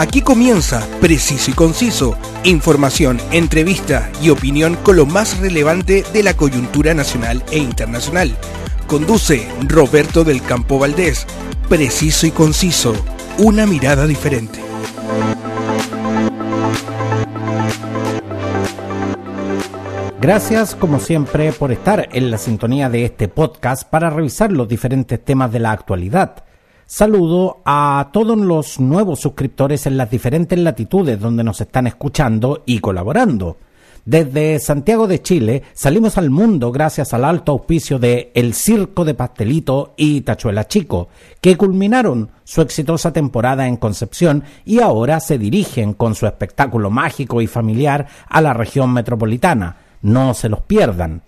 Aquí comienza Preciso y Conciso, información, entrevista y opinión con lo más relevante de la coyuntura nacional e internacional. Conduce Roberto del Campo Valdés. Preciso y Conciso, una mirada diferente. Gracias, como siempre, por estar en la sintonía de este podcast para revisar los diferentes temas de la actualidad. Saludo a todos los nuevos suscriptores en las diferentes latitudes donde nos están escuchando y colaborando. Desde Santiago de Chile salimos al mundo gracias al alto auspicio de El Circo de Pastelito y Tachuela Chico, que culminaron su exitosa temporada en Concepción y ahora se dirigen con su espectáculo mágico y familiar a la región metropolitana. No se los pierdan.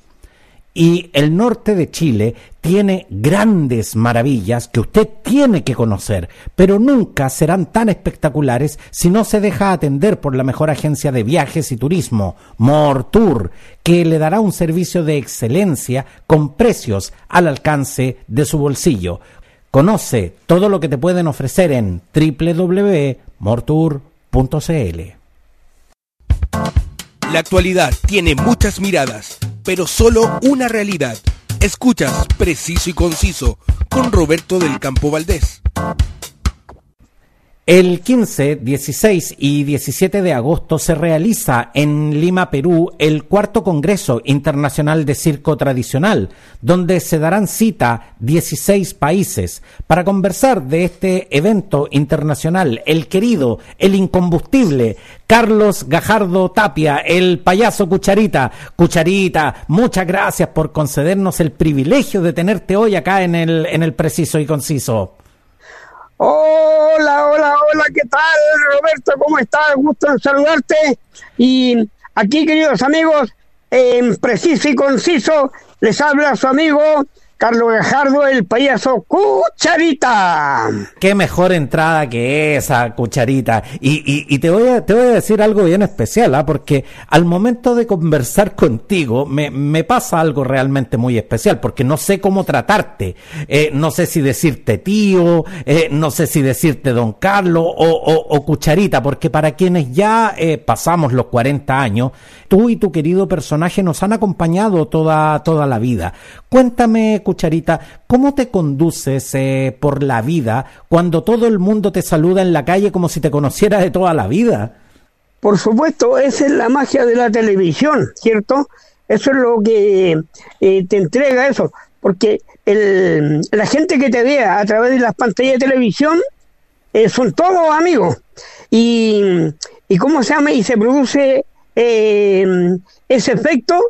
Y el norte de Chile tiene grandes maravillas que usted tiene que conocer, pero nunca serán tan espectaculares si no se deja atender por la mejor agencia de viajes y turismo, Mortour, que le dará un servicio de excelencia con precios al alcance de su bolsillo. Conoce todo lo que te pueden ofrecer en www.mortour.cl. La actualidad tiene muchas miradas pero solo una realidad. Escuchas Preciso y Conciso con Roberto del Campo Valdés. El 15, 16 y 17 de agosto se realiza en Lima, Perú, el cuarto Congreso Internacional de Circo Tradicional, donde se darán cita 16 países para conversar de este evento internacional. El querido, el incombustible, Carlos Gajardo Tapia, el payaso Cucharita. Cucharita, muchas gracias por concedernos el privilegio de tenerte hoy acá en el, en el Preciso y Conciso. Hola, hola, hola, ¿qué tal Roberto? ¿Cómo estás? Gusto en saludarte. Y aquí, queridos amigos, en preciso y conciso, les habla su amigo Carlos Gajardo, el payaso Cucharita. Qué mejor entrada que esa, Cucharita. Y, te, voy a, te voy a decir algo bien especial, ¿ah? porque al momento de conversar contigo me, pasa algo realmente muy especial, porque no sé cómo tratarte. Eh, no sé si decirte tío, eh, no sé si decirte don Carlos o, Cucharita, porque para quienes ya eh, pasamos los 40 años, tú y tu querido personaje nos han acompañado toda, toda la vida. Cuéntame, Cucharita, ¿cómo te conduces eh, por la vida cuando todo el mundo te saluda en la calle como si te conociera de toda la vida? Por supuesto, esa es la magia de la televisión, ¿cierto? Eso es lo que eh, te entrega eso, porque la gente que te vea a través de las pantallas de televisión eh, son todos amigos. Y, y cómo se llama, y se produce ese efecto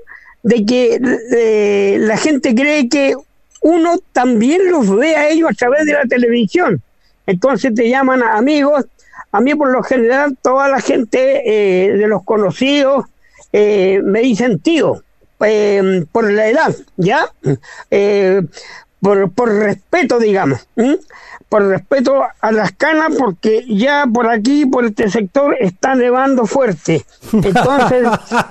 de que la gente cree que uno también los ve a ellos a través de la televisión. Entonces te llaman amigos. A mí por lo general toda la gente eh, de los conocidos eh, me dicen tío, eh, por la edad, ¿ya? Por, por, respeto, digamos, por respeto a las canas, porque ya por aquí, por este sector, está nevando fuerte. Entonces,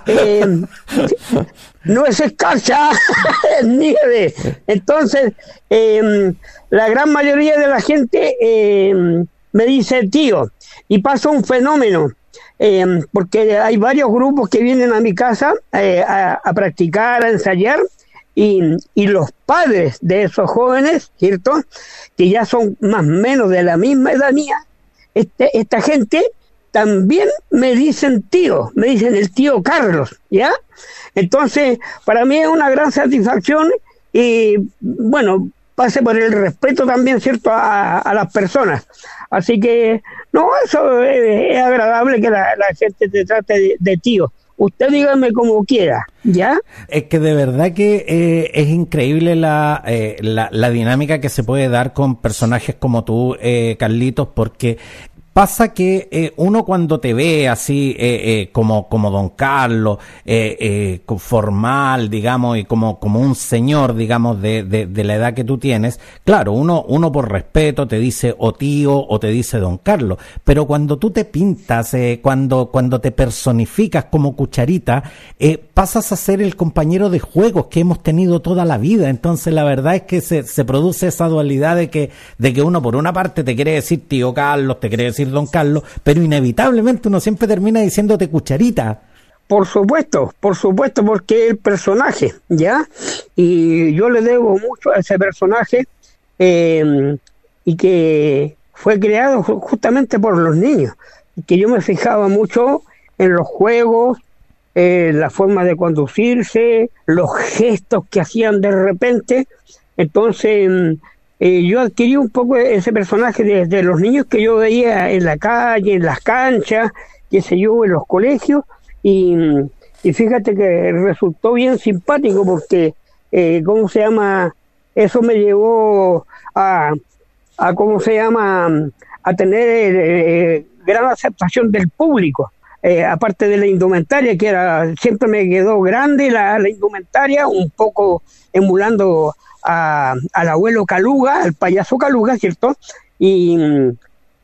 no es escarcha, es nieve. Entonces, em, la gran mayoría de la gente em, me dice tío, y pasa un fenómeno, em, porque hay varios grupos que vienen a mi casa eh, a, practicar, a ensayar, y, y, los padres de esos jóvenes, ¿cierto? Que ya son más o menos de la misma edad mía, este, esta gente también me dicen tío, me dicen el tío Carlos, ¿ya? Entonces, para mí es una gran satisfacción y, bueno, pase por el respeto también, ¿cierto?, a, las personas. Así que, no, eso es, agradable que la, gente te trate de, tío usted dígame como quiera, ¿ya? Es que de verdad que eh, es increíble la, eh, la, la, dinámica que se puede dar con personajes como tú, eh, Carlitos, porque Pasa que eh, uno cuando te ve así eh, eh, como, como don Carlos, formal, digamos, y como, como un señor, digamos, de, de, la edad que tú tienes, claro, uno, uno por respeto te dice o tío o te dice don Carlos, pero cuando tú te pintas, cuando, cuando te personificas como cucharita, pasas a ser el compañero de juegos que hemos tenido toda la vida. Entonces la verdad es que se, se produce esa dualidad de que, de que uno por una parte te quiere decir tío Carlos, te quiere decir don Carlos, pero inevitablemente uno siempre termina diciéndote cucharita. Por supuesto, por supuesto, porque el personaje, ¿ya? Y yo le debo mucho a ese personaje eh, y que fue creado justamente por los niños, que yo me fijaba mucho en los juegos, la forma de conducirse, los gestos que hacían de repente. Entonces, mm, eh, yo adquirí un poco ese personaje desde los niños que yo veía en la calle, en las canchas, qué sé yo, en los colegios, y, y fíjate que resultó bien simpático porque, eh, ¿cómo se llama? Eso me llevó a, a ¿cómo se llama? A tener eh, gran aceptación del público. Aparte de la indumentaria, que era siempre me quedó grande la, indumentaria, un poco emulando al abuelo Caluga, al payaso Caluga, ¿cierto? Y,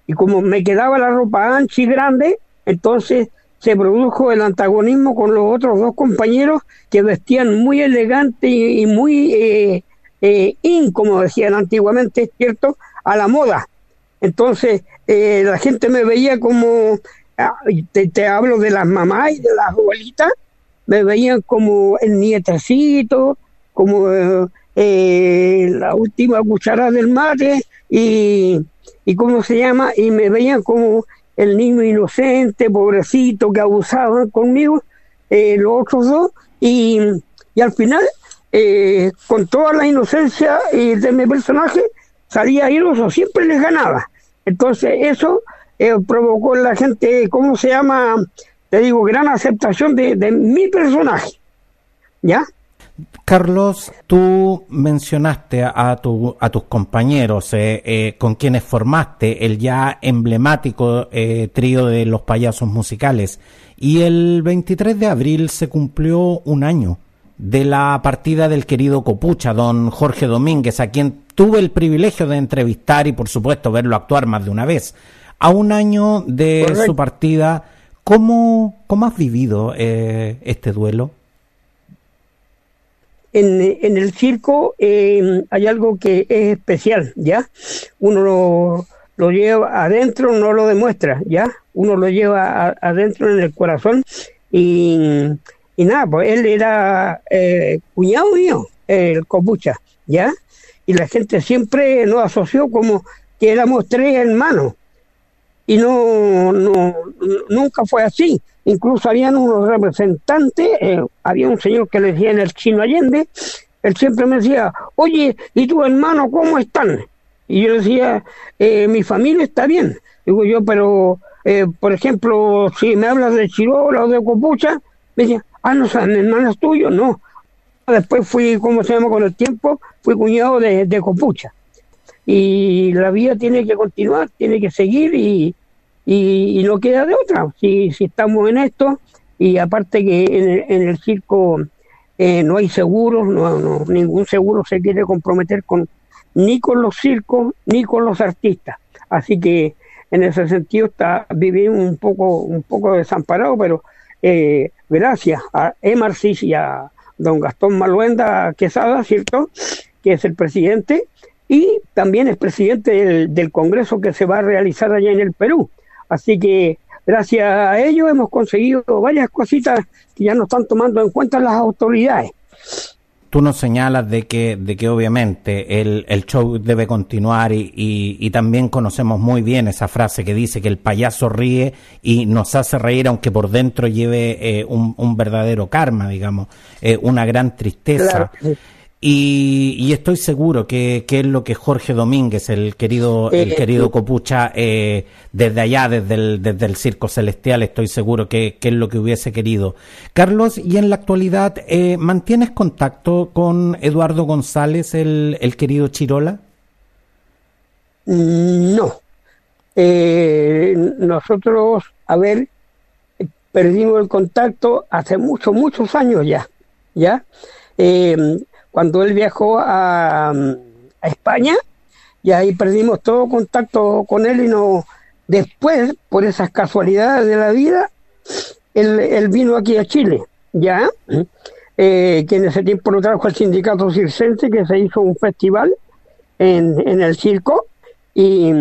y como me quedaba la ropa ancha y grande, entonces se produjo el antagonismo con los otros dos compañeros que vestían muy elegante y, muy eh, eh, in, como decían antiguamente, ¿cierto? A la moda. Entonces eh, la gente me veía como Ah, te, te hablo de las mamás y de las abuelitas, me veían como el nietecito, como eh, la última cuchara del mate y, y cómo se llama, y me veían como el niño inocente, pobrecito, que abusaban conmigo, eh, los otros dos, y, y al final, eh, con toda la inocencia de mi personaje, salía airoso, siempre les ganaba. Entonces eso eh, provocó la gente, ¿cómo se llama? Te digo, gran aceptación de, mi personaje. ¿Ya? Carlos, tú mencionaste a, tu, a tus compañeros eh, eh, con quienes formaste el ya emblemático trío de los payasos musicales y el 23 de abril se cumplió un año de la partida del querido Copucha, don Jorge Domínguez, a quien tuve el privilegio de entrevistar y por supuesto verlo actuar más de una vez. A un año de su partida, ¿cómo, cómo has vivido eh, este duelo? En, en el circo eh, hay algo que es especial, ¿ya? Uno lo, lo, lleva adentro, no lo demuestra, ¿ya? Uno lo lleva adentro en el corazón y, y nada, pues él era eh, cuñado mío, el copucha, ¿ya? Y la gente siempre nos asoció como que éramos tres hermanos, y no, no nunca fue así. Incluso habían unos representantes, eh, había un señor que le decía en el chino Allende, él siempre me decía, oye, ¿y tu hermano cómo están? Y yo decía, eh, mi familia está bien. Digo yo, pero, eh, por ejemplo, si me hablas de Chirola o de Copucha, me decía, ah, no son hermanos tuyos, no. Después fui, ¿cómo se llama con el tiempo? Fui cuñado de, de Copucha y la vida tiene que continuar, tiene que seguir y, y, no queda de otra. Si, si estamos en esto, y aparte que en el, circo eh, no hay seguros, no, ningún seguro se quiere comprometer con ni con los circos ni con los artistas. Así que en ese sentido está vivimos un poco un poco desamparado, pero eh, gracias a Emarcis y a don Gastón Maluenda Quesada, ¿cierto? Que es el presidente, y también es presidente del, Congreso que se va a realizar allá en el Perú. Así que gracias a ello hemos conseguido varias cositas que ya no están tomando en cuenta las autoridades. Tú nos señalas de que, de que obviamente el, el show debe continuar y, y, también conocemos muy bien esa frase que dice que el payaso ríe y nos hace reír aunque por dentro lleve eh, un, un, verdadero karma, digamos, eh, una gran tristeza. Y, estoy seguro que, es lo que Jorge Domínguez, el querido, el querido Copucha, eh, desde allá, desde el, desde el Circo Celestial, estoy seguro que, es lo que hubiese querido. Carlos, y en la actualidad, eh, ¿mantienes contacto con Eduardo González, el, el querido Chirola? No. Eh, nosotros, a ver, perdimos el contacto hace muchos, muchos años ya, ¿ya? Cuando él viajó a, España y ahí perdimos todo contacto con él y no después por esas casualidades de la vida él, vino aquí a Chile ya eh, que en ese tiempo lo trajo al sindicato circense que se hizo un festival en, el circo y,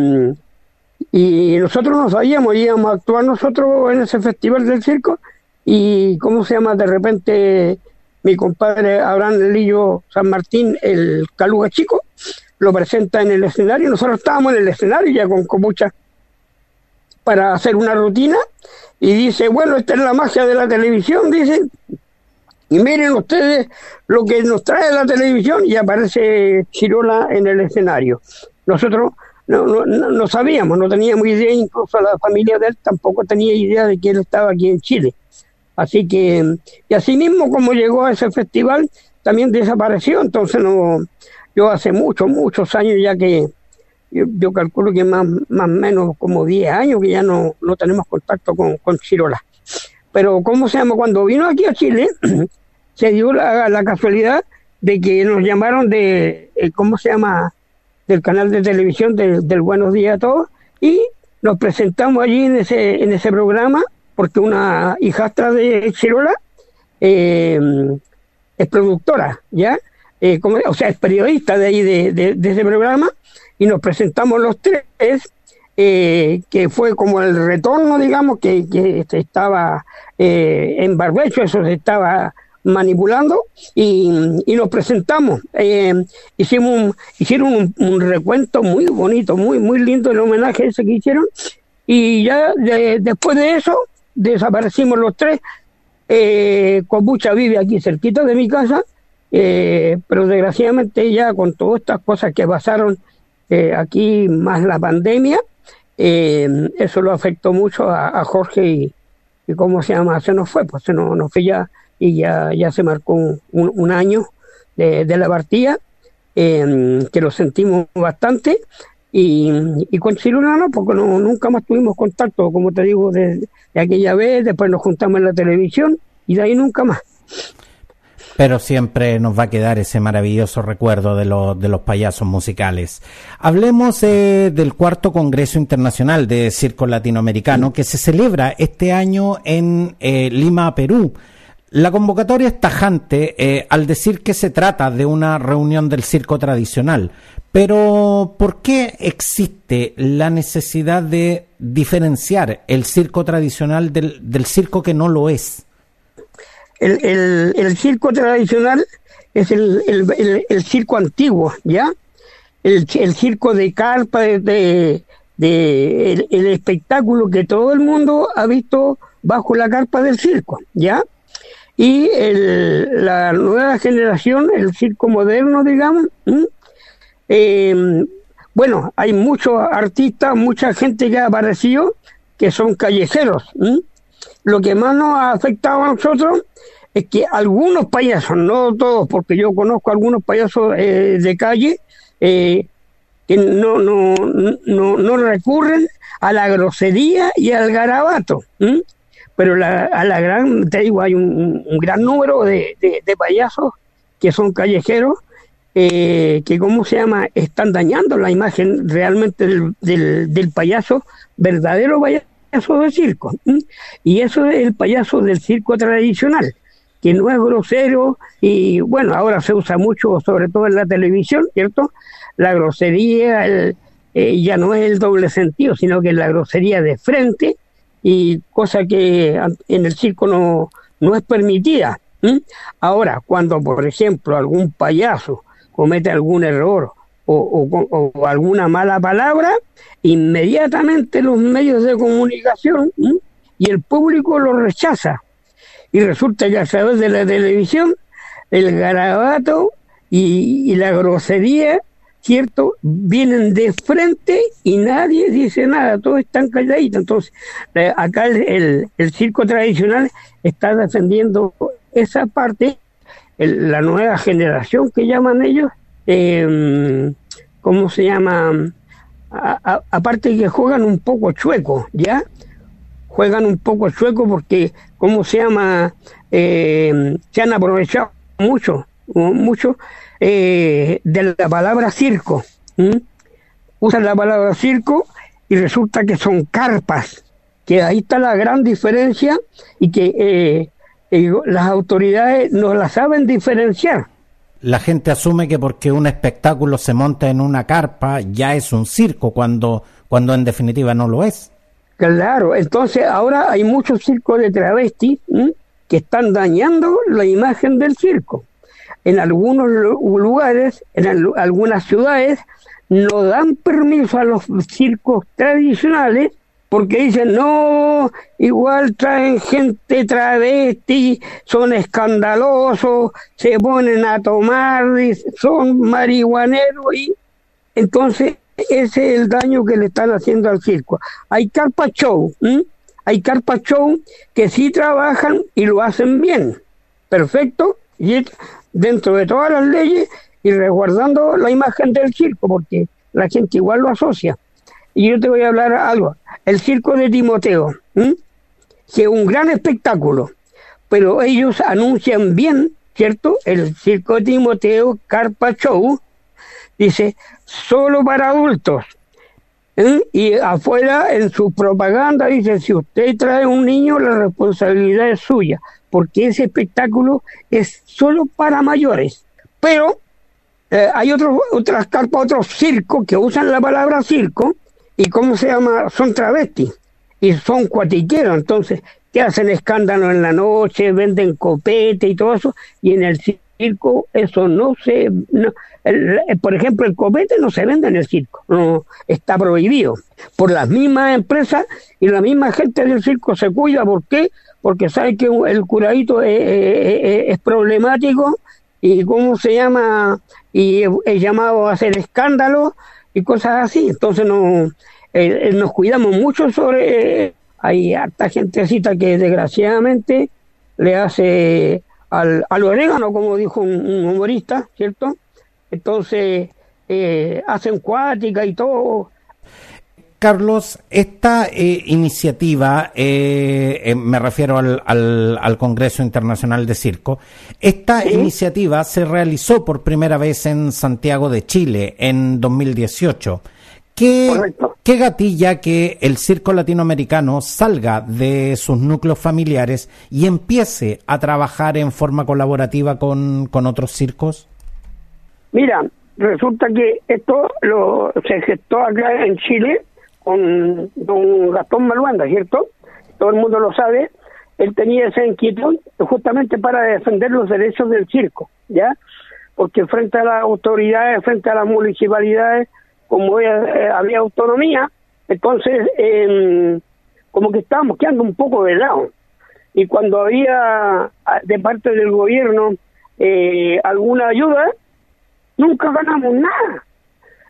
Y nosotros no sabíamos, íbamos a actuar nosotros en ese festival del circo y, ¿cómo se llama? De repente mi compadre Abraham Lillo San Martín, el Caluga Chico, lo presenta en el escenario. Nosotros estábamos en el escenario ya con, con para hacer una rutina y dice, bueno, esta es la magia de la televisión, dice, y miren ustedes lo que nos trae la televisión y aparece Chirola en el escenario. Nosotros no, no, no sabíamos, no teníamos idea, incluso la familia de él tampoco tenía idea de que él estaba aquí en Chile. Así que, y así mismo como llegó a ese festival, también desapareció. Entonces, no, yo hace muchos, muchos años ya que, yo, calculo que más más menos como 10 años que ya no, no tenemos contacto con, con Chirola. Pero, ¿cómo se llama? Cuando vino aquí a Chile, se dio la, la casualidad de que nos llamaron de, eh, ¿cómo se llama? Del canal de televisión del Buenos Días a Todos y nos presentamos allí en ese, en ese programa porque una hijastra de Chirola eh, es productora, ¿ya? Eh, o sea, es periodista de ahí de, de, ese programa y nos presentamos los tres, eh, que fue como el retorno, digamos, que, que estaba en barbecho, eso se estaba manipulando y, nos presentamos. hicimos un, hicieron un, un, recuento muy bonito, muy, muy lindo el homenaje ese que hicieron y ya después de eso desaparecimos los tres. Eh, Cobucha vive aquí cerquita de mi casa, eh, pero desgraciadamente ya con todas estas cosas que pasaron eh, aquí, más la pandemia, eh, eso lo afectó mucho a, Jorge y, ¿cómo se llama? Se nos fue, pues se nos, fue ya y ya, ya se marcó un, un, año de, de, la partida, que lo sentimos bastante y, con Chiluna no, porque no, nunca más tuvimos contacto, como te digo, de, aquella vez, después nos juntamos en la televisión y de ahí nunca más. Pero siempre nos va a quedar ese maravilloso recuerdo de, los de los payasos musicales. Hablemos eh, del cuarto Congreso Internacional de Circo Latinoamericano que se celebra este año en eh, Lima, Perú. La convocatoria es tajante eh, al decir que se trata de una reunión del circo tradicional, pero ¿por qué existe la necesidad de diferenciar el circo tradicional del, del circo que no lo es? El, el, circo tradicional es el, el, circo antiguo, ¿ya? El, circo de carpa, de, de, el, espectáculo que todo el mundo ha visto bajo la carpa del circo, ¿ya? Y la nueva generación, el circo moderno, digamos, eh, bueno, hay muchos artistas, mucha gente que ha aparecido que son callejeros. Lo que más nos ha afectado a nosotros es que algunos payasos, no todos, porque yo conozco algunos payasos eh, de calle, eh, que no, no, no, no, recurren a la grosería y al garabato. Pero la, a la gran, te digo, hay un, gran número de, payasos que son callejeros eh, que, ¿cómo se llama?, están dañando la imagen realmente del, del, payaso, verdadero payaso de circo. Y eso es el payaso del circo tradicional, que no es grosero y, bueno, ahora se usa mucho, sobre todo en la televisión, ¿cierto? La grosería el, eh, ya no es el doble sentido, sino que la grosería de frente y cosa que en el circo no, no es permitida. Ahora, cuando, por ejemplo, algún payaso comete algún error o, alguna mala palabra, inmediatamente los medios de comunicación y el público lo rechaza. Y resulta que a través de la televisión, el garabato y, la grosería, ¿cierto? Vienen de frente y nadie dice nada, todos están calladitos. Entonces, eh, acá el, el circo tradicional está defendiendo esa parte la nueva generación que llaman ellos, eh, ¿cómo se llama? aparte que juegan un poco chueco, ¿ya? Juegan un poco chueco porque, ¿cómo se llama? Eh, se han aprovechado mucho, mucho eh, de la palabra circo. Usan la palabra circo y resulta que son carpas, que ahí está la gran diferencia y que eh, las autoridades no la saben diferenciar. La gente asume que porque un espectáculo se monta en una carpa ya es un circo, cuando, cuando en definitiva no lo es. Claro, entonces ahora hay muchos circos de travestis que están dañando la imagen del circo. En algunos lugares, en algunas ciudades, no dan permiso a los circos tradicionales porque dicen, no, igual traen gente travesti, son escandalosos, se ponen a tomar, son marihuaneros y entonces ese es el daño que le están haciendo al circo. Hay carpa show, hay carpa show que sí trabajan y lo hacen bien, perfecto, y dentro de todas las leyes y resguardando la imagen del circo, porque la gente igual lo asocia. Y yo te voy a hablar algo. El circo de Timoteo, que es un gran espectáculo, pero ellos anuncian bien, ¿cierto? El circo de Timoteo Carpa Show dice solo para adultos. Y afuera en su propaganda dice, si usted trae un niño, la responsabilidad es suya, porque ese espectáculo es solo para mayores. Pero eh, hay otros, otras carpas, otros circos que usan la palabra circo, y cómo se llama, son travestis y son cuatiqueros, entonces, que hacen escándalo en la noche, venden copete y todo eso, y en el circo eso no se, por ejemplo, el copete no se vende en el circo, no está prohibido por las mismas empresas y la misma gente del circo se cuida, ¿por qué? Porque sabe que el curadito es, problemático y cómo se llama y es llamado a hacer escándalo y cosas así. Entonces no, eh, eh, nos cuidamos mucho sobre... hay harta gentecita que desgraciadamente le hace al, al orégano, como dijo un, humorista, ¿cierto? Entonces eh, hacen cuática y todo Carlos, esta eh, iniciativa, eh, eh, me refiero al, al, Congreso Internacional de Circo, esta iniciativa se realizó por primera vez en Santiago de Chile en 2018. ¿Qué, ¿Qué gatilla que el circo latinoamericano salga de sus núcleos familiares y empiece a trabajar en forma colaborativa con, con otros circos? Mira, resulta que esto lo, se gestó acá en Chile con don Gastón Maluanda, ¿cierto? Todo el mundo lo sabe. Él tenía esa inquietud justamente para defender los derechos del circo, ¿ya? Porque frente a las autoridades, frente a las municipalidades, como eh, había autonomía, entonces em, como que estábamos quedando un poco de lado. Y cuando había de parte del gobierno eh, alguna ayuda, nunca ganamos nada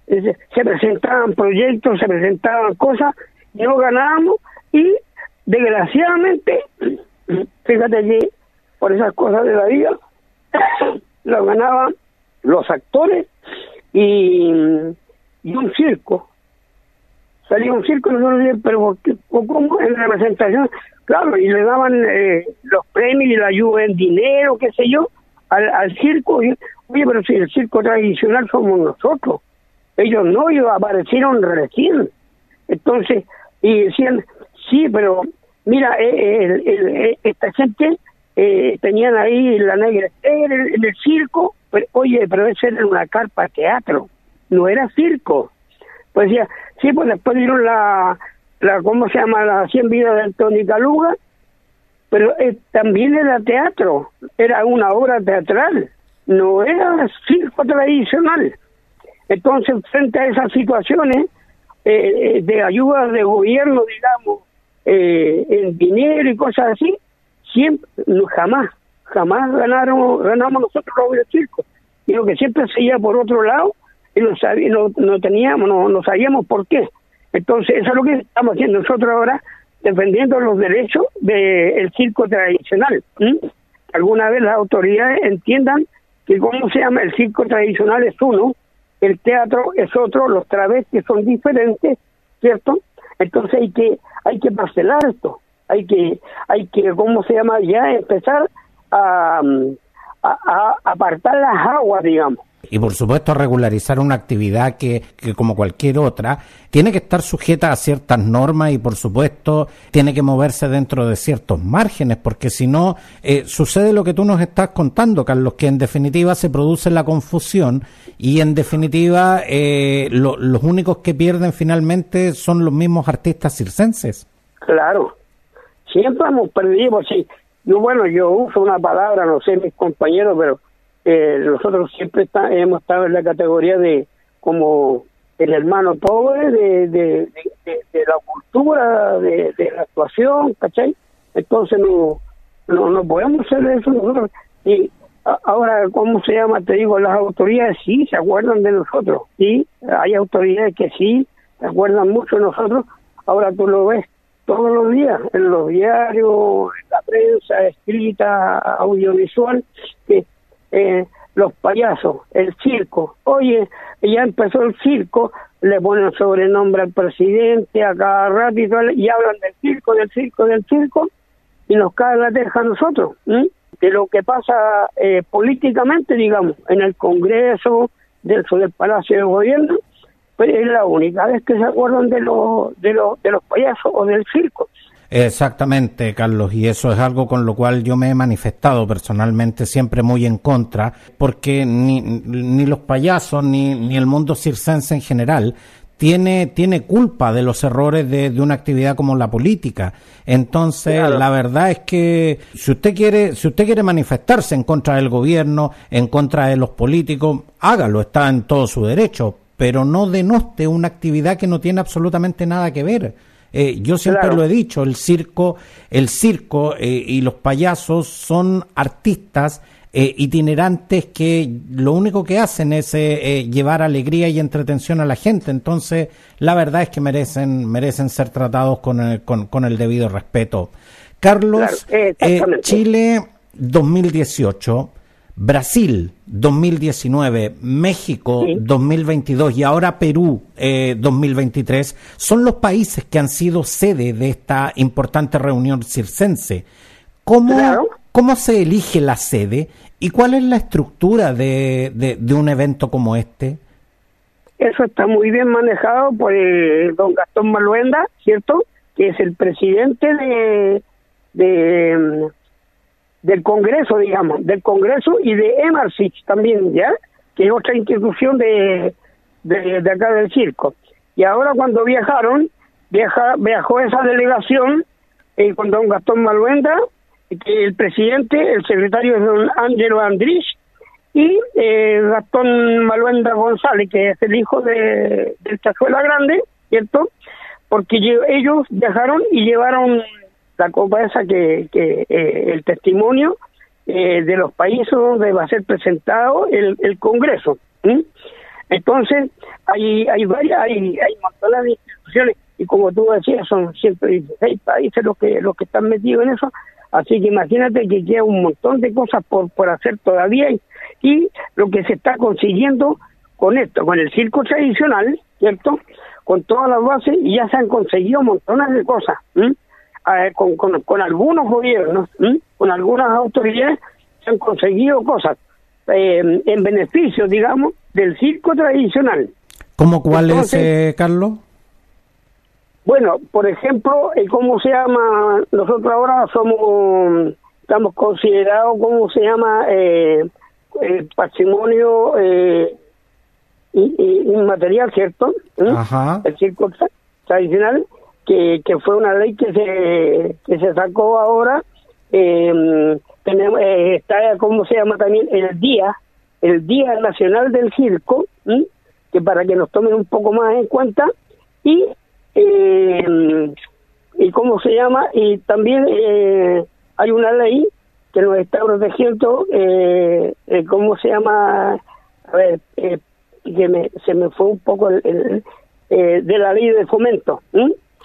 se presentaban proyectos, se presentaban cosas, no ganábamos y desgraciadamente, fíjate que por esas cosas de la vida, lo ganaban los actores y, y un circo. Salía un circo, no sé, pero ¿cómo? En representación, claro, y le daban eh, los premios y la ayuda en dinero, qué sé yo, al, al circo. oye, pero si el circo tradicional somos nosotros, ellos no, ellos aparecieron recién. Entonces, y decían, sí, pero mira, eh, eh, esta gente eh, tenían ahí la negra en el, circo, pero, oye, pero ese era una carpa teatro, no era circo. Pues decía, sí, pues después dieron la, la ¿cómo se llama? La 100 vidas de Tony Caluga, pero también era teatro, era una obra teatral, no era circo tradicional. Entonces, frente a esas situaciones eh, eh, de ayuda de gobierno, digamos, eh, en dinero y cosas así, siempre, jamás, jamás ganaron, ganamos nosotros los circo. Lo que siempre seguía por otro lado, y no, no, no teníamos, no, no sabíamos por qué. Entonces, eso es lo que estamos haciendo nosotros ahora, defendiendo los derechos del circo tradicional. Alguna vez las autoridades entiendan que, ¿cómo se llama? El circo tradicional es uno, el teatro es otro, los travestis son diferentes, ¿cierto? Entonces hay que hay que parcelar esto, hay que hay que cómo se llama ya empezar a, a, apartar las aguas, digamos. Y por supuesto regularizar una actividad que, que como cualquier otra tiene que estar sujeta a ciertas normas y por supuesto tiene que moverse dentro de ciertos márgenes porque si no eh, sucede lo que tú nos estás contando Carlos que en definitiva se produce la confusión y en definitiva eh, los únicos que pierden finalmente son los mismos artistas circenses. Claro. Siempre hemos perdido sí. Yo bueno yo uso una palabra no sé mis compañeros pero eh, nosotros siempre hemos estado en la categoría de como el hermano pobre de, de, la cultura, de, la actuación, ¿cachai? Entonces no, no, no podemos hacer eso nosotros. Y ahora, ¿cómo se llama? Te digo, las autoridades sí se acuerdan de nosotros, sí, hay autoridades que sí se acuerdan mucho de nosotros. Ahora tú lo ves todos los días, en los diarios, en la prensa escrita, audiovisual, que eh, los payasos, el circo. Oye, ya empezó el circo, le ponen sobrenombre al presidente a cada rato y, hablan del circo, del circo, del circo, y nos cae la teja a nosotros, de lo que pasa eh, políticamente, digamos, en el Congreso, dentro del Palacio de Gobierno, pues es la única vez que se acuerdan de, los de, los de los payasos o del circo. Exactamente, Carlos, y eso es algo con lo cual yo me he manifestado personalmente siempre muy en contra, porque ni, ni los payasos ni, ni el mundo circense en general tiene, tiene culpa de los errores de, de, una actividad como la política. Entonces, la verdad es que si usted quiere, si usted quiere manifestarse en contra del gobierno, en contra de los políticos, hágalo, está en todo su derecho, pero no denoste una actividad que no tiene absolutamente nada que ver. Eh, yo siempre lo he dicho, el circo, el circo eh, y los payasos son artistas eh, itinerantes que lo único que hacen es llevar alegría y entretención a la gente. Entonces, la verdad es que merecen, merecen ser tratados con el, con, el debido respeto. Carlos, Chile 2018 Brasil 2019, México 2022 y ahora Perú 2023 eh, son los países que han sido sede de esta importante reunión circense. ¿Cómo, ¿Cómo se elige la sede y cuál es la estructura de, de, un evento como este? Eso está muy bien manejado por el don Gastón Maluenda, ¿cierto? Que es el presidente de, de del Congreso, digamos, del Congreso y de Emarsich también, ¿ya? Que es otra institución de, de, acá del circo. Y ahora cuando viajaron, viaja, viajó esa delegación eh, con don Gastón Maluenda, el presidente, el secretario es don Ángelo Andrés, y eh, Gastón Maluenda González, que es el hijo de, del Chazuela Grande, ¿cierto? Porque ellos viajaron y llevaron la copa esa que, eh, el testimonio eh, de los países donde va a ser presentado el, el Congreso. Entonces, hay, hay varias, hay, hay montones de instituciones, y como tú decías, son 116 países los que, los que están metidos en eso, así que imagínate que queda un montón de cosas por, por hacer todavía, y, lo que se está consiguiendo con esto, con el circo tradicional, ¿cierto? Con todas las bases, y ya se han conseguido montones de cosas con, con, algunos gobiernos, con algunas autoridades, se han conseguido cosas eh, en beneficio, digamos, del circo tradicional. ¿Cómo cuál es, eh, Carlos? Bueno, por ejemplo, eh, ¿cómo se llama? Nosotros ahora somos, estamos considerados, ¿cómo se llama? Eh, patrimonio inmaterial, ¿cierto? Ajá. El circo tradicional que, que fue una ley que se, que se sacó ahora. Eh, tenemos, está, ¿cómo se llama también? El Día, el Día Nacional del Circo, que para que nos tomen un poco más en cuenta. Y, eh, y ¿cómo se llama? Y también eh, hay una ley que nos está protegiendo, eh, eh ¿cómo se llama? A ver, que me, se me fue un poco el, eh, de la ley de fomento.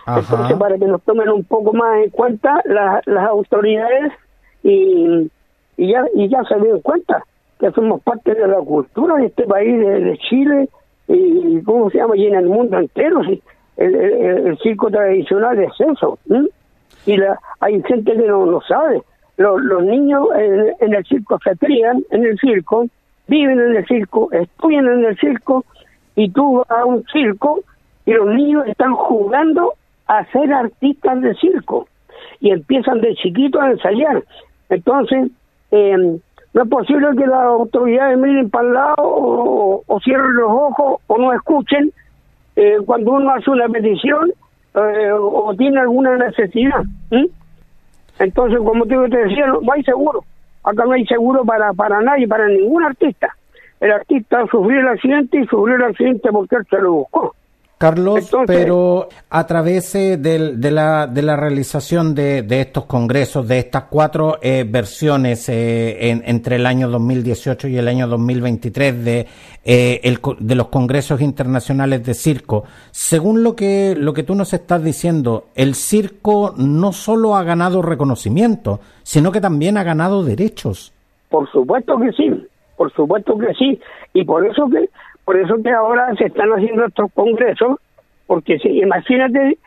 Entonces, para que nos tomen un poco más en cuenta las autoridades y, y, ya, y ya se den cuenta que somos parte de la cultura de este país, de, Chile, y, ¿cómo se llama? Y en el mundo entero, el, el, circo tradicional es eso. Y la, hay gente que no lo sabe. Los, los niños en, el circo se crían en el circo, viven en el circo, estudian en el circo, y tú vas a un circo y los niños están jugando a ser artistas de circo y empiezan de chiquitos a ensayar. Entonces, eh, no es posible que las autoridades miren para el lado o, cierren los ojos o no escuchen eh, cuando uno hace una petición eh, o tiene alguna necesidad. Entonces, como te, decía, no, hay seguro. Acá no hay seguro para, para nadie, para ningún artista. El artista sufrió el accidente y sufrió el accidente porque él se lo buscó. Carlos, pero a través eh, de, la, de la realización de, estos congresos, de estas cuatro eh, versiones eh, entre el año 2018 y el año 2023 de, de los congresos internacionales de circo, según lo que, lo que tú nos estás diciendo, el circo no solo ha ganado reconocimiento, sino que también ha ganado derechos. Por supuesto que sí, por supuesto que sí, y por eso que por eso que ahora se están haciendo estos congresos, porque si, imagínate,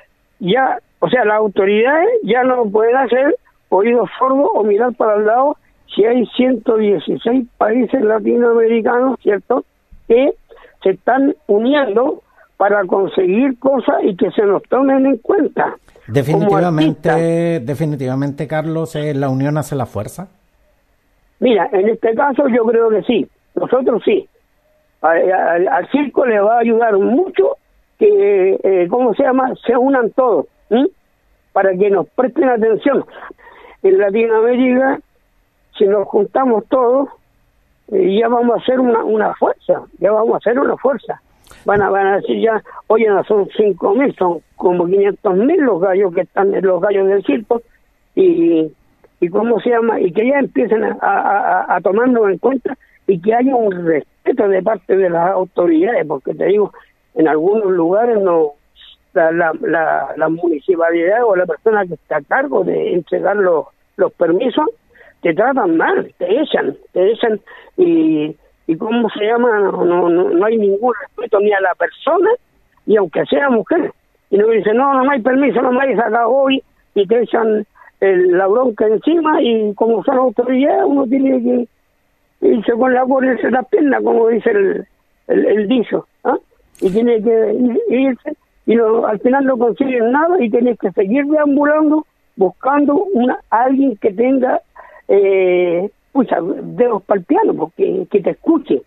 ya, o sea, las autoridades ya no pueden hacer oídos sordos o mirar para el lado si hay 116 países latinoamericanos, ¿cierto?, que se están uniendo para conseguir cosas y que se nos tomen en cuenta. Definitivamente, definitivamente, Carlos, eh, la unión hace la fuerza. Mira, en este caso yo creo que sí, nosotros sí, al, circo le va a ayudar mucho que, eh, ¿cómo se llama?, se unan todos, para que nos presten atención. En Latinoamérica, si nos juntamos todos, eh, ya vamos a hacer una, una fuerza, ya vamos a hacer una fuerza. Van a, van a decir ya, oye, no son cinco mil, son como 500 mil los gallos que están, los gallos del circo, y, y cómo se llama, y que ya empiecen a, a, a tomarnos en cuenta y que haya un respeto de parte de las autoridades, porque te digo, en algunos lugares no la, la, la, municipalidad o la persona que está a cargo de entregar los, los permisos te tratan mal, te echan, te echan y, y cómo se llama, no, no, no hay ningún respeto ni a la persona, ni aunque sea mujer. Y no dicen, no, no hay permiso, no me hay sacado hoy, y te echan el, la bronca encima, y como son autoridades, uno tiene que y se pone a ponerse la pierna, como dice el, el, dicho, ¿ah? y tiene que irse, y al final no consiguen nada y tienes que seguir deambulando buscando una alguien que tenga eh, pucha, dedos para el piano, porque que te escuche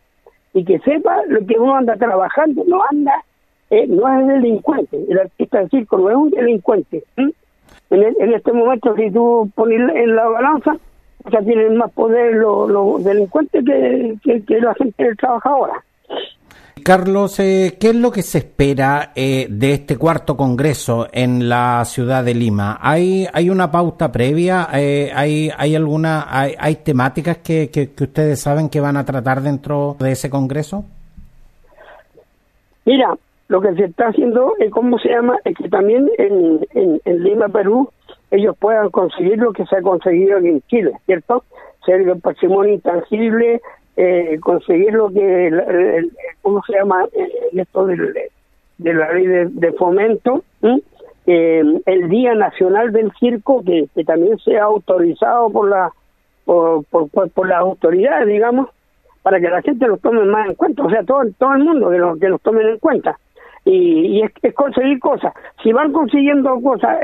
y que sepa lo que uno anda trabajando, no anda, eh, no es delincuente, el artista del circo no es un delincuente. En, en, este momento, si tú pones en la balanza, ya tienen más poder los, delincuentes que, que, la gente ahora. Carlos, eh, ¿qué es lo que se espera eh, de este cuarto congreso en la ciudad de Lima? ¿Hay, hay una pauta previa? Eh, ¿Hay, hay alguna, hay, hay temáticas que, que, ustedes saben que van a tratar dentro de ese congreso? Mira, lo que se está haciendo, es ¿cómo se llama? Es que también en, en, en Lima, Perú, ellos puedan conseguir lo que se ha conseguido aquí en Chile, ¿cierto? Ser el patrimonio intangible, eh, conseguir lo que, ¿cómo se llama? Eh, esto de, la ley de, fomento, eh, el Día Nacional del Circo, que, también sea autorizado por la por, por, las autoridades, digamos, para que la gente lo tome más en cuenta, o sea, todo, todo el mundo que, lo, que los tomen en cuenta. Y, es, es, conseguir cosas. Si van consiguiendo cosas,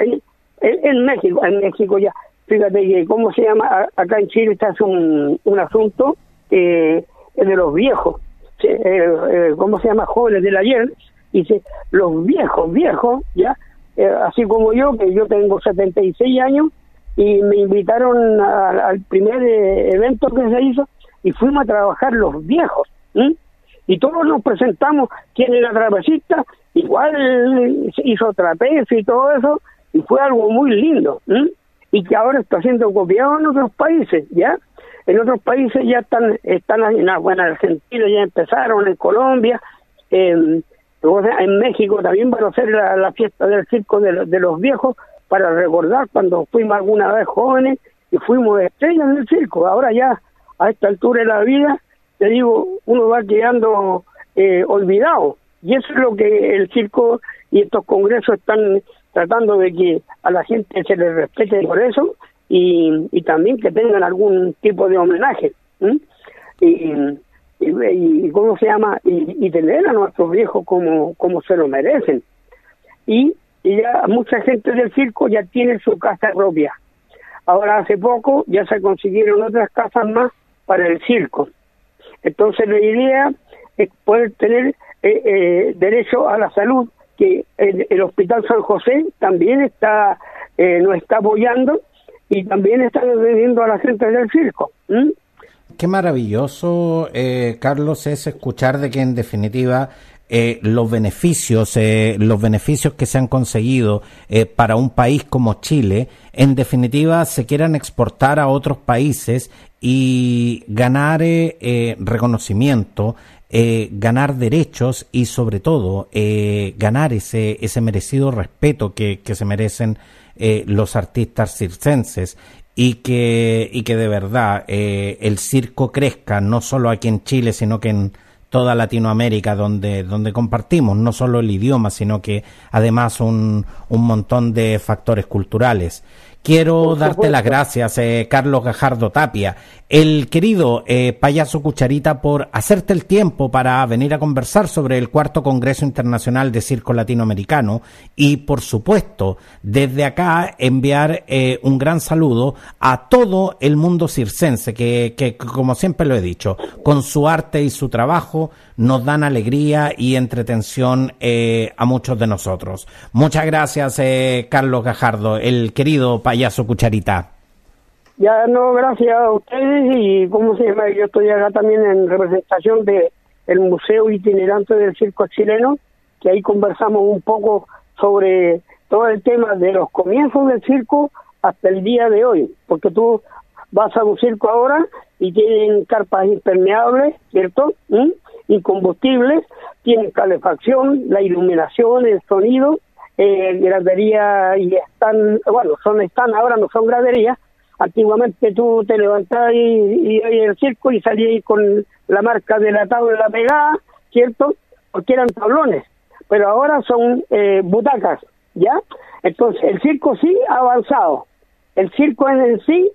en, México, en México ya, fíjate que, ¿cómo se llama? Acá en Chile está un, un asunto eh, de los viejos, eh, eh, ¿cómo se llama? Jóvenes del ayer, dice, los viejos, viejos, ya, eh, así como yo, que yo tengo 76 años, y me invitaron al primer evento que se hizo, y fuimos a trabajar los viejos, y todos nos presentamos, quién era trapecista, igual hizo trapecio y todo eso, y fue algo muy lindo y que ahora está siendo copiado en otros países, ¿ya? En otros países ya están, están en, bueno, Argentina ya empezaron, en Colombia, en México también van a hacer la, fiesta del circo de, de, los viejos para recordar cuando fuimos alguna vez jóvenes y fuimos estrellas del circo. Ahora ya, a esta altura de la vida, te digo, uno va quedando eh, olvidado. Y eso es lo que el circo y estos congresos están tratando de que a la gente se le respete por eso y, y también que tengan algún tipo de homenaje. Y, y, cómo se llama y, tener a nuestros viejos como como se lo merecen. Y, ya mucha gente del circo ya tiene su casa propia. Ahora hace poco ya se consiguieron otras casas más para el circo. Entonces la idea es poder tener eh, eh, derecho a la salud que el, Hospital San José también está eh, nos está apoyando y también están atendiendo a la gente del circo Qué maravilloso, eh, Carlos, es escuchar de que en definitiva eh, los beneficios, eh, los beneficios que se han conseguido para un país como Chile, en definitiva se quieran exportar a otros países y ganar reconocimiento, ganar derechos y sobre todo ganar ese, ese merecido respeto que, que se merecen los artistas circenses y que, y que de verdad eh, el circo crezca, no solo aquí en Chile, sino que en toda Latinoamérica, donde, donde compartimos no solo el idioma, sino que además un, un montón de factores culturales. Quiero darte las gracias, eh, Carlos Gajardo Tapia, el querido eh, payaso Cucharita, por hacerte el tiempo para venir a conversar sobre el cuarto Congreso Internacional de Circo Latinoamericano y, por supuesto, desde acá enviar eh, un gran saludo a todo el mundo circense, que, que, como siempre lo he dicho, con su arte y su trabajo nos dan alegría y entretención a muchos de nosotros. Muchas gracias, Carlos Gajardo, el querido payaso su Cucharita. Ya no, gracias a ustedes y cómo se llama, yo estoy acá también en representación de el Museo Itinerante del Circo Chileno, que ahí conversamos un poco sobre todo el tema de los comienzos del circo hasta el día de hoy, porque tú vas a un circo ahora y tienen carpas impermeables, ¿cierto? ¿Mm? Incombustibles, tienen calefacción, la iluminación, el sonido, eh, gradería y están, bueno, son están ahora, no son graderías. Antiguamente tú te levantabas y, y, el circo y salías con la marca de la tabla pegada, ¿cierto? Porque eran tablones, pero ahora son eh, butacas, ¿ya? Entonces, el circo sí ha avanzado. El circo en sí,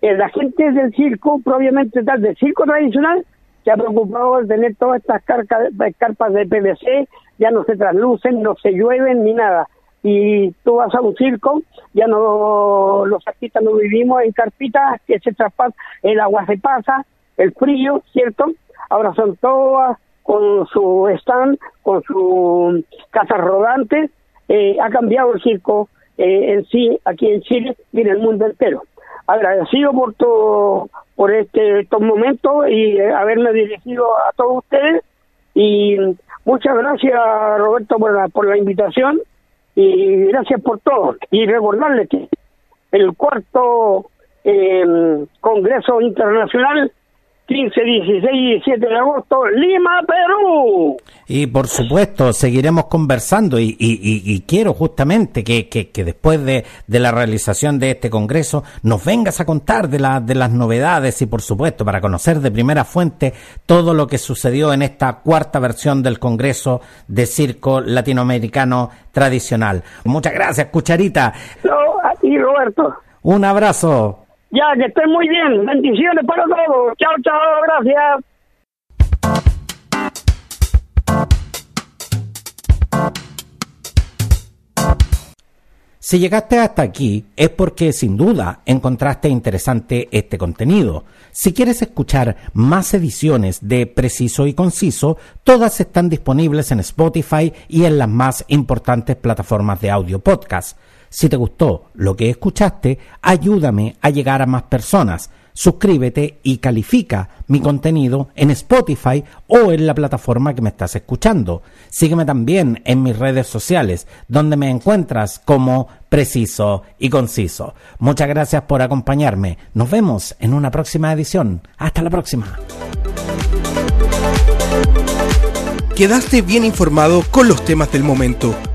eh, la gente del circo, propiamente tal, del circo tradicional, se ha preocupado de tener todas estas carpas de PVC, ya no se traslucen, no se llueven ni nada. Y tú vas a un circo, ya no, los artistas no vivimos en carpitas que se traspasan, el agua se pasa, el frío, ¿cierto? Ahora son todas con su stand, con su casas rodantes, eh, ha cambiado el circo eh, en sí aquí en Chile y en el mundo entero. Agradecido por tu por este estos momentos y eh, haberme dirigido a todos ustedes y muchas gracias Roberto por la, por la invitación y gracias por todo. Y recordarles que el cuarto eh, Congreso Internacional 15, 16 y 17 de agosto, Lima, Perú. Y por supuesto, seguiremos conversando y, y, quiero justamente que, que, después de, de, la realización de este Congreso nos vengas a contar de, la, de las novedades y por supuesto para conocer de primera fuente todo lo que sucedió en esta cuarta versión del Congreso de Circo Latinoamericano Tradicional. Muchas gracias, Cucharita. No, a ti, Roberto. Un abrazo. Ya, que estén muy bien. Bendiciones para todos. Chao, chao. Gracias. Si llegaste hasta aquí es porque sin duda encontraste interesante este contenido. Si quieres escuchar más ediciones de Preciso y Conciso, todas están disponibles en Spotify y en las más importantes plataformas de audio podcast. Si te gustó lo que escuchaste, ayúdame a llegar a más personas. Suscríbete y califica mi contenido en Spotify o en la plataforma que me estás escuchando. Sígueme también en mis redes sociales, donde me encuentras como preciso y conciso. Muchas gracias por acompañarme. Nos vemos en una próxima edición. Hasta la próxima. Quedaste bien informado con los temas del momento